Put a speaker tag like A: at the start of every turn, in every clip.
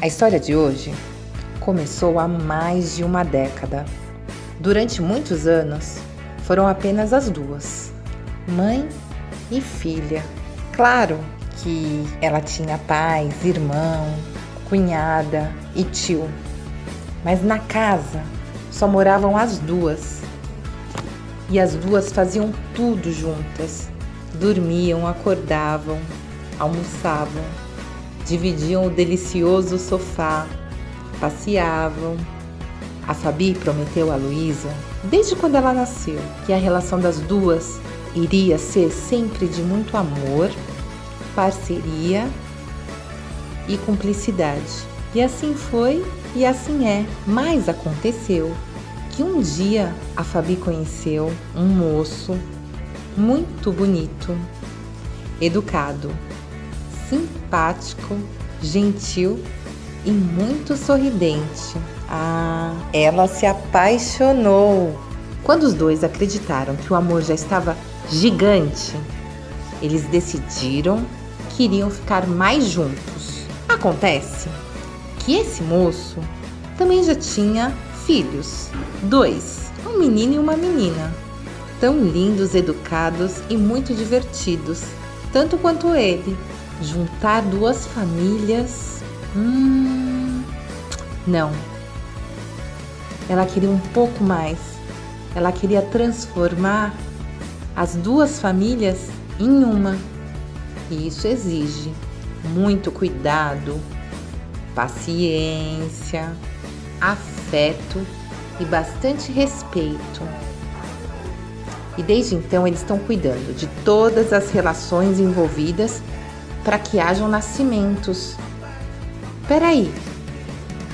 A: A história de hoje começou há mais de uma década. Durante muitos anos, foram apenas as duas, mãe e filha. Claro que ela tinha pais, irmão, cunhada e tio, mas na casa só moravam as duas. E as duas faziam tudo juntas. Dormiam, acordavam, almoçavam, dividiam o delicioso sofá, passeavam. A Fabi prometeu a Luísa, desde quando ela nasceu, que a relação das duas iria ser sempre de muito amor, parceria e cumplicidade. E assim foi e assim é. Mas aconteceu que um dia a Fabi conheceu um moço muito bonito, educado, simpático, gentil e muito sorridente. Ah, ela se apaixonou. Quando os dois acreditaram que o amor já estava gigante, eles decidiram que iriam ficar mais juntos. Acontece que esse moço também já tinha filhos, dois, um menino e uma menina, tão lindos, educados e muito divertidos, tanto quanto ele. Juntar duas famílias, hum, não. Ela queria um pouco mais. Ela queria transformar as duas famílias em uma. E isso exige muito cuidado, paciência, afeto e bastante respeito. E desde então eles estão cuidando de todas as relações envolvidas para que hajam nascimentos. Peraí,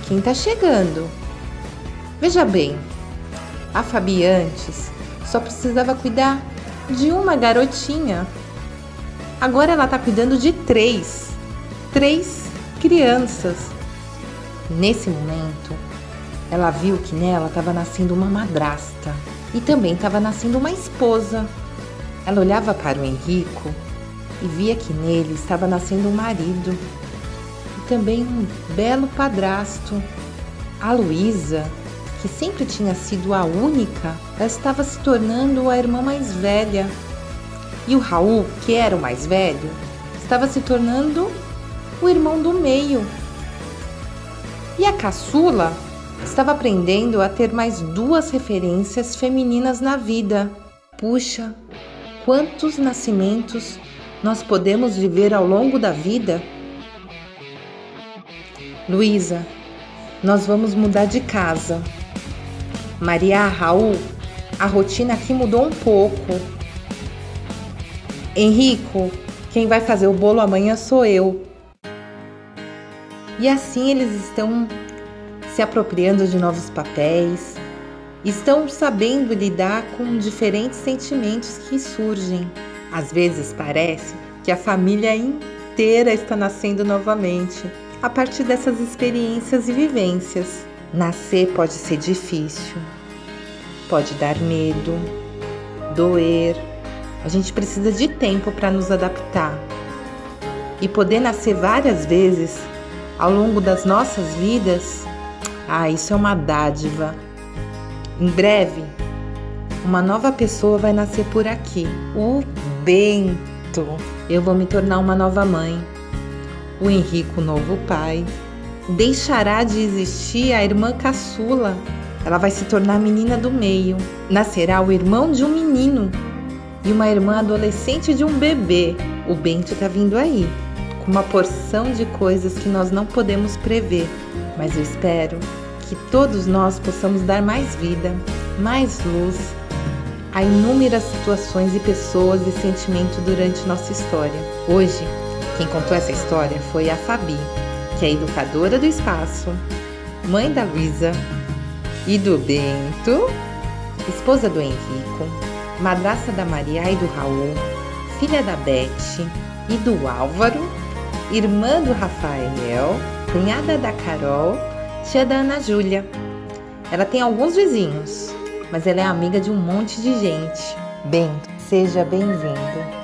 A: quem está chegando? Veja bem, a Fabi antes só precisava cuidar de uma garotinha. Agora ela está cuidando de três. Três crianças. Nesse momento, ela viu que nela estava nascendo uma madrasta e também estava nascendo uma esposa. Ela olhava para o Henrico e via que nele estava nascendo um marido e também um belo padrasto. A Luísa, que sempre tinha sido a única, estava se tornando a irmã mais velha. E o Raul, que era o mais velho, estava se tornando o irmão do meio. E a caçula estava aprendendo a ter mais duas referências femininas na vida. Puxa, quantos nascimentos nós podemos viver ao longo da vida? Luísa, nós vamos mudar de casa. Maria, Raul, a rotina aqui mudou um pouco. Henrico, quem vai fazer o bolo amanhã sou eu. E assim eles estão se apropriando de novos papéis, estão sabendo lidar com diferentes sentimentos que surgem. Às vezes parece que a família inteira está nascendo novamente a partir dessas experiências e vivências. Nascer pode ser difícil, pode dar medo, doer. A gente precisa de tempo para nos adaptar. E poder nascer várias vezes ao longo das nossas vidas, ah, isso é uma dádiva. Em breve, uma nova pessoa vai nascer por aqui. O Bento. Eu vou me tornar uma nova mãe. O Henrico, novo pai. Deixará de existir a irmã caçula. Ela vai se tornar a menina do meio. Nascerá o irmão de um menino e uma irmã adolescente de um bebê. O Bento tá vindo aí com uma porção de coisas que nós não podemos prever, mas eu espero que todos nós possamos dar mais vida, mais luz a inúmeras situações e pessoas e sentimentos durante nossa história. Hoje, quem contou essa história foi a Fabi, que é educadora do espaço, mãe da Luísa e do Bento, esposa do Henrico, madraça da Maria e do Raul, filha da Beth e do Álvaro irmã do Rafael, cunhada da Carol, tia da Ana Júlia. Ela tem alguns vizinhos, mas ela é amiga de um monte de gente. Bem, seja bem-vindo.